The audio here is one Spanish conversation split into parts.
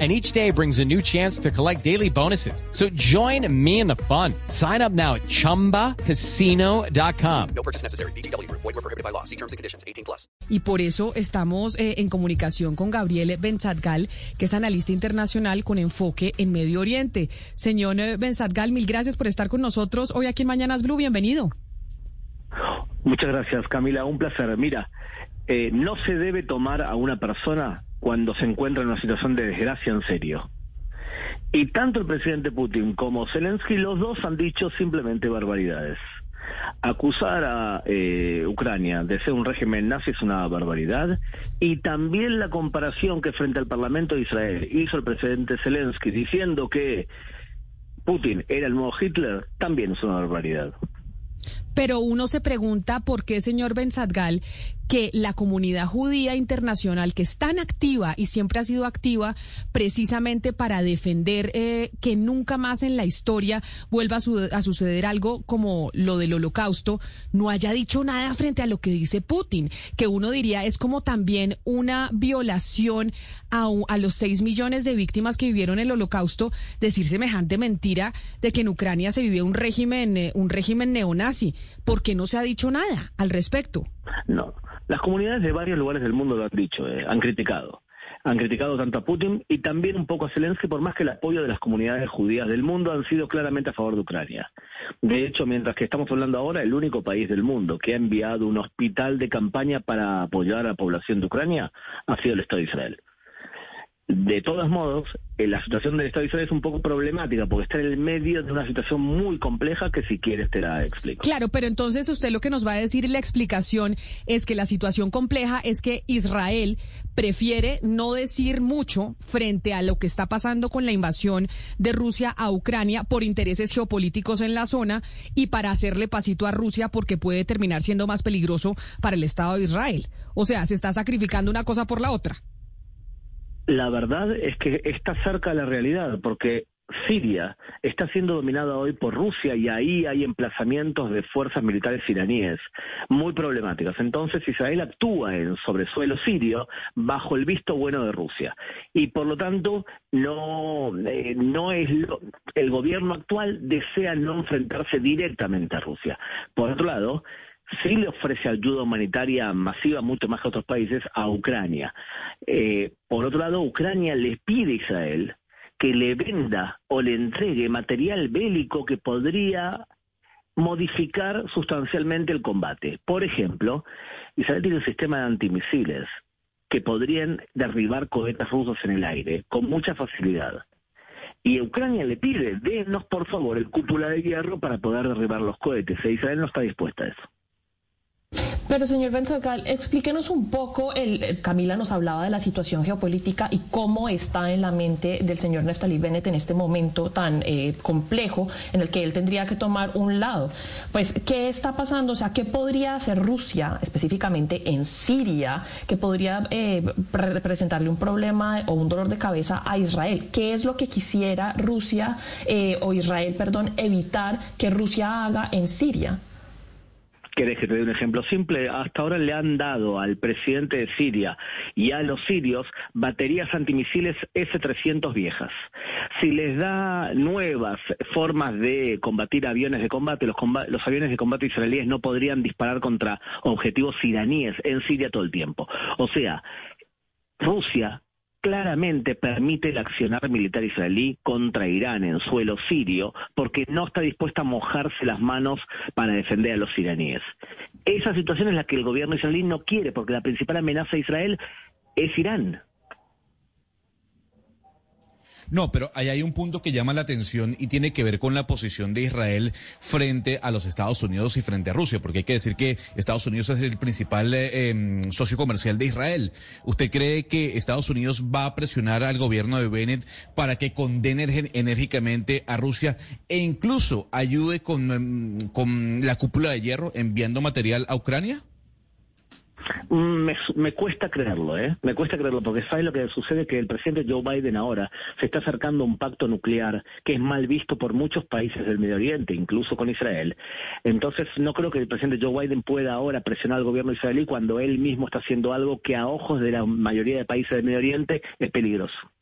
and each day brings a new chance to collect daily bonuses. So join me in the fun. Sign up now at ChumbaCasino.com. No purchase necessary. BGW. Void were prohibited by law. See terms and conditions. 18 plus. Y por eso estamos eh, en comunicación con Gabriel Benzatgal, que es analista internacional con enfoque en Medio Oriente. Señor eh, Benzatgal, mil gracias por estar con nosotros hoy aquí en Mañanas Blue. Bienvenido. Muchas gracias, Camila. Un placer. Mira, eh, no se debe tomar a una persona cuando se encuentra en una situación de desgracia en serio. Y tanto el presidente Putin como Zelensky, los dos han dicho simplemente barbaridades. Acusar a eh, Ucrania de ser un régimen nazi es una barbaridad. Y también la comparación que frente al Parlamento de Israel hizo el presidente Zelensky diciendo que Putin era el nuevo Hitler, también es una barbaridad. Pero uno se pregunta por qué, señor Benzatgal, que la comunidad judía internacional, que es tan activa y siempre ha sido activa precisamente para defender eh, que nunca más en la historia vuelva a, suceder algo como lo del holocausto, no haya dicho nada frente a lo que dice Putin, que uno diría es como también una violación a, a los seis millones de víctimas que vivieron el holocausto, decir semejante mentira de que en Ucrania se vivía un régimen, eh, un régimen neonazi. ¿Por qué no se ha dicho nada al respecto? No, las comunidades de varios lugares del mundo lo han dicho, eh, han criticado. Han criticado tanto a Putin y también un poco a Zelensky por más que el apoyo de las comunidades judías del mundo han sido claramente a favor de Ucrania. De hecho, mientras que estamos hablando ahora, el único país del mundo que ha enviado un hospital de campaña para apoyar a la población de Ucrania ha sido el Estado de Israel. De todos modos, eh, la situación del Estado de Israel es un poco problemática porque está en el medio de una situación muy compleja que si quieres te la explico. Claro, pero entonces usted lo que nos va a decir la explicación es que la situación compleja es que Israel prefiere no decir mucho frente a lo que está pasando con la invasión de Rusia a Ucrania por intereses geopolíticos en la zona y para hacerle pasito a Rusia porque puede terminar siendo más peligroso para el Estado de Israel. O sea, se está sacrificando una cosa por la otra. La verdad es que está cerca de la realidad, porque Siria está siendo dominada hoy por Rusia y ahí hay emplazamientos de fuerzas militares iraníes muy problemáticas. Entonces Israel actúa en sobre suelo sirio bajo el visto bueno de Rusia y por lo tanto no eh, no es el gobierno actual desea no enfrentarse directamente a Rusia. Por otro lado, sí le ofrece ayuda humanitaria masiva, mucho más que otros países, a Ucrania. Eh, por otro lado, Ucrania le pide a Israel que le venda o le entregue material bélico que podría modificar sustancialmente el combate. Por ejemplo, Israel tiene un sistema de antimisiles que podrían derribar cohetes rusos en el aire con mucha facilidad. Y Ucrania le pide, denos por favor el cúpula de hierro para poder derribar los cohetes. E Israel no está dispuesta a eso. Pero señor Benzalcal, explíquenos un poco, el, Camila nos hablaba de la situación geopolítica y cómo está en la mente del señor Neftali Bennett en este momento tan eh, complejo en el que él tendría que tomar un lado. Pues, ¿qué está pasando? O sea, ¿qué podría hacer Rusia específicamente en Siria que podría eh, representarle un problema o un dolor de cabeza a Israel? ¿Qué es lo que quisiera Rusia eh, o Israel, perdón, evitar que Rusia haga en Siria? ¿Querés que te dé un ejemplo simple? Hasta ahora le han dado al presidente de Siria y a los sirios baterías antimisiles S-300 viejas. Si les da nuevas formas de combatir aviones de combate, los, los aviones de combate israelíes no podrían disparar contra objetivos iraníes en Siria todo el tiempo. O sea, Rusia claramente permite el accionar militar israelí contra Irán en suelo sirio porque no está dispuesta a mojarse las manos para defender a los iraníes. Esa situación es la que el gobierno israelí no quiere porque la principal amenaza a Israel es Irán. No, pero ahí hay un punto que llama la atención y tiene que ver con la posición de Israel frente a los Estados Unidos y frente a Rusia, porque hay que decir que Estados Unidos es el principal eh, em, socio comercial de Israel. ¿Usted cree que Estados Unidos va a presionar al gobierno de Bennett para que condene enérgicamente a Rusia e incluso ayude em, con la cúpula de hierro enviando material a Ucrania? Me, me, cuesta creerlo, ¿eh? Me cuesta creerlo, porque ¿sabes lo que sucede? Que el presidente Joe Biden ahora se está acercando a un pacto nuclear que es mal visto por muchos países del Medio Oriente, incluso con Israel. Entonces, no creo que el presidente Joe Biden pueda ahora presionar al gobierno israelí cuando él mismo está haciendo algo que a ojos de la mayoría de países del Medio Oriente es peligroso.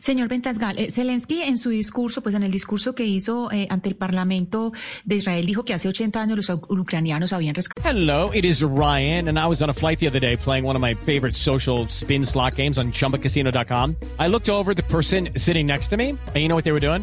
Señor Ventasgal, eh, Zelensky en su discurso, pues en el discurso que hizo eh, ante el Parlamento de Israel, dijo que hace 80 años los ucranianos habían rescatado. Hello, it is Ryan, and I was on a flight the other day playing one of my favorite social spin slot games on chumbacasino.com. I looked over the person sitting next to me, and you know what they were doing?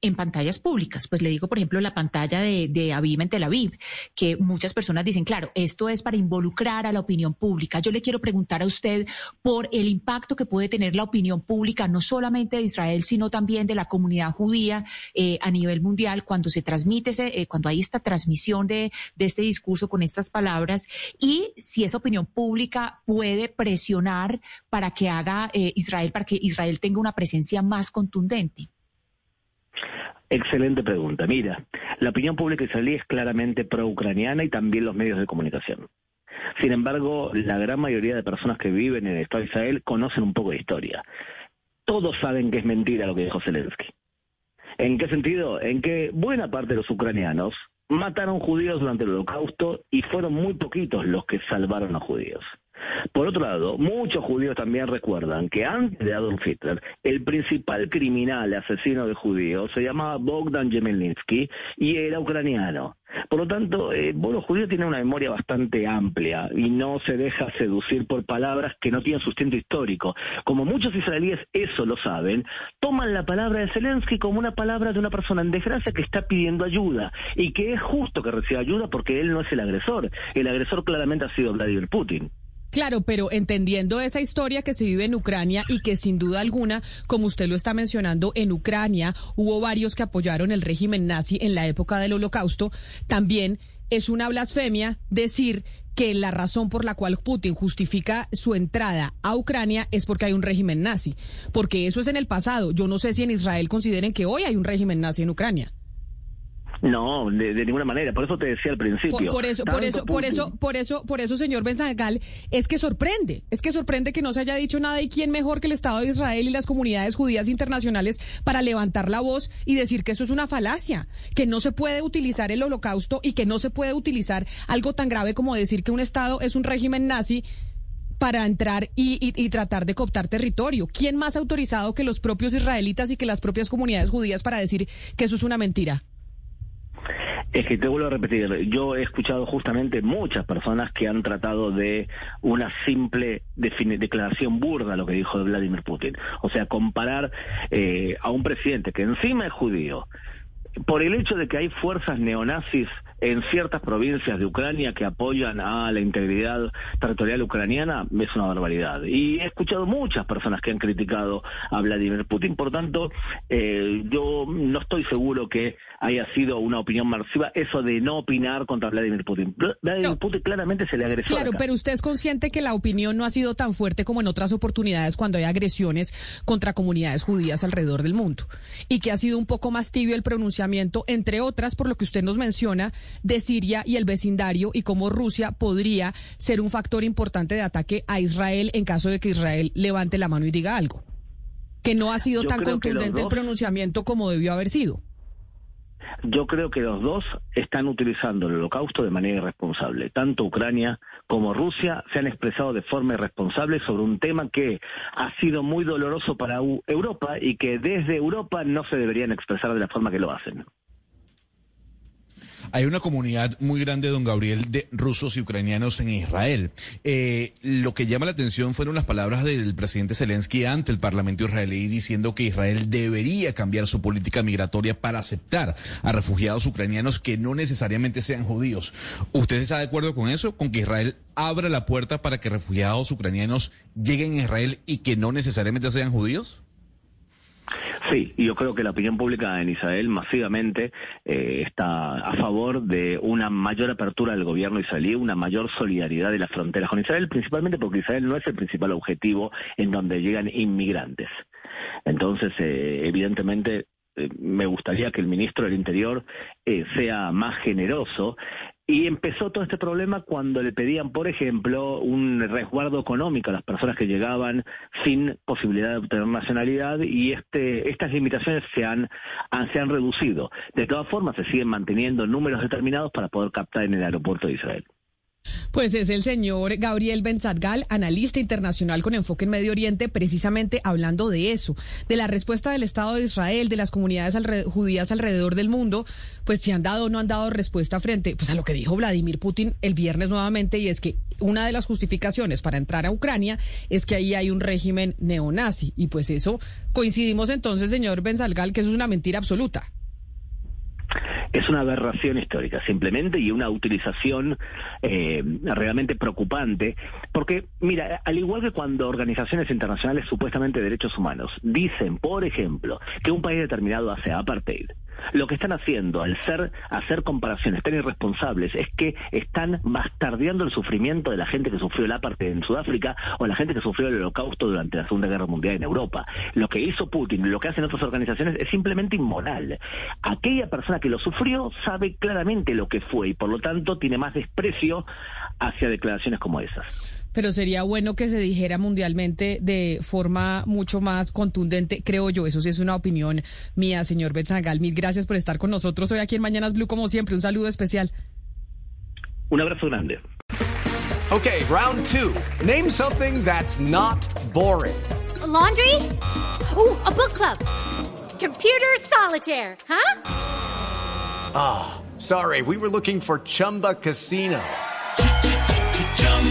en pantallas públicas. Pues le digo, por ejemplo, la pantalla de, de Aviv en Tel Aviv, que muchas personas dicen, claro, esto es para involucrar a la opinión pública. Yo le quiero preguntar a usted por el impacto que puede tener la opinión pública, no solamente de Israel, sino también de la comunidad judía eh, a nivel mundial, cuando se transmite, ese, eh, cuando hay esta transmisión de, de este discurso con estas palabras, y si esa opinión pública puede presionar para que haga eh, Israel, para que Israel tenga una presencia más contundente. Excelente pregunta. Mira, la opinión pública israelí es claramente pro-ucraniana y también los medios de comunicación. Sin embargo, la gran mayoría de personas que viven en el Estado de Israel conocen un poco de historia. Todos saben que es mentira lo que dijo Zelensky. ¿En qué sentido? En que buena parte de los ucranianos mataron judíos durante el holocausto y fueron muy poquitos los que salvaron a judíos. Por otro lado, muchos judíos también recuerdan que antes de Adolf Hitler, el principal criminal asesino de judíos se llamaba Bogdan Yemelninsky y era ucraniano. Por lo tanto, eh, los judíos tienen una memoria bastante amplia y no se deja seducir por palabras que no tienen sustento histórico. Como muchos israelíes eso lo saben, toman la palabra de Zelensky como una palabra de una persona en desgracia que está pidiendo ayuda y que es justo que reciba ayuda porque él no es el agresor. El agresor claramente ha sido Vladimir Putin. Claro, pero entendiendo esa historia que se vive en Ucrania y que sin duda alguna, como usted lo está mencionando, en Ucrania hubo varios que apoyaron el régimen nazi en la época del holocausto, también es una blasfemia decir que la razón por la cual Putin justifica su entrada a Ucrania es porque hay un régimen nazi, porque eso es en el pasado. Yo no sé si en Israel consideren que hoy hay un régimen nazi en Ucrania. No, de, ninguna manera. Por eso te decía al principio. Por, eso, por eso, por eso, por eso, por eso, señor Benzagal, es que sorprende, es que sorprende que no se haya dicho nada y quién mejor que el Estado de Israel y las comunidades judías internacionales para levantar la voz y decir que eso es una falacia, que no se puede utilizar el holocausto y que no se puede utilizar algo tan grave como decir que un Estado es un régimen nazi para entrar y, y, tratar de cooptar territorio. ¿Quién más autorizado que los propios israelitas y que las propias comunidades judías para decir que eso es una mentira? Es que te vuelvo a repetir, yo he escuchado justamente muchas personas que han tratado de una simple declaración burda lo que dijo Vladimir Putin. O sea, comparar eh, a un presidente que encima es judío, por el hecho de que hay fuerzas neonazis en ciertas provincias de Ucrania que apoyan a la integridad territorial ucraniana es una barbaridad. Y he escuchado muchas personas que han criticado a Vladimir Putin, por tanto, eh, yo no estoy seguro que haya sido una opinión masiva eso de no opinar contra Vladimir Putin. Vladimir Putin claramente se le agresó. Claro, pero usted es consciente que la opinión no ha sido tan fuerte como en otras oportunidades cuando hay agresiones contra comunidades judías alrededor del mundo y que ha sido un poco más tibio el pronunciamiento, entre otras, por lo que usted nos menciona, de Siria y el vecindario y cómo Rusia podría ser un factor importante de ataque a Israel en caso de que Israel levante la mano y diga algo. Que no ha sido tan contundente el pronunciamiento como debió haber sido. Yo creo que los dos están utilizando el holocausto de manera irresponsable. Tanto Ucrania como Rusia se han expresado de forma irresponsable sobre un tema que ha sido muy doloroso para Europa y que desde Europa no se deberían expresar de la forma que lo hacen. Hay una comunidad muy grande, don Gabriel, de rusos y ucranianos en Israel. Eh, lo que llama la atención fueron las palabras del presidente Zelensky ante el Parlamento israelí diciendo que Israel debería cambiar su política migratoria para aceptar a refugiados ucranianos que no necesariamente sean judíos. ¿Usted está de acuerdo con eso? ¿Con que Israel abra la puerta para que refugiados ucranianos lleguen a Israel y que no necesariamente sean judíos? Sí, yo creo que la opinión pública en Israel masivamente eh, está a favor de una mayor apertura del gobierno israelí, una mayor solidaridad de las fronteras con Israel, principalmente porque Israel no es el principal objetivo en donde llegan inmigrantes. Entonces, eh, evidentemente, me gustaría que el ministro del Interior sea más generoso y empezó todo este problema cuando le pedían, por ejemplo, un resguardo económico a las personas que llegaban sin posibilidad de obtener nacionalidad y este, estas limitaciones se han, se han reducido. De todas formas, se siguen manteniendo números determinados para poder captar en el aeropuerto de Israel. Pues es el señor Gabriel Benzadgal, analista internacional con enfoque en Medio Oriente, precisamente hablando de eso, de la respuesta del Estado de Israel, de las comunidades judías alrededor del mundo, pues si han dado o no han dado respuesta frente pues a lo que dijo Vladimir Putin el viernes nuevamente, y es que una de las justificaciones para entrar a Ucrania es que ahí hay un régimen neonazi. Y pues eso coincidimos entonces, señor Benzadgal, que eso es una mentira absoluta es una aberración histórica simplemente y una utilización eh, realmente preocupante, porque mira, al igual que cuando organizaciones internacionales supuestamente de derechos humanos dicen, por ejemplo, que un país determinado hace apartheid, lo que están haciendo al ser hacer comparaciones tan irresponsables es que están bastardeando el sufrimiento de la gente que sufrió el apartheid en Sudáfrica o la gente que sufrió el holocausto durante la Segunda Guerra Mundial en Europa. Lo que hizo Putin, lo que hacen otras organizaciones es simplemente inmoral. Aquella persona que lo sufrió sabe claramente lo que fue y por lo tanto tiene más desprecio hacia declaraciones como esas pero sería bueno que se dijera mundialmente de forma mucho más contundente, creo yo. Eso sí es una opinión mía, señor Betzangal. Mil gracias por estar con nosotros hoy aquí en Mañanas Blue, como siempre. Un saludo especial. Un abrazo grande. Okay, round two. Name something that's not boring. laundry? Uh, a book club. Computer solitaire, huh? Ah, sorry, we were looking for Chumba Casino.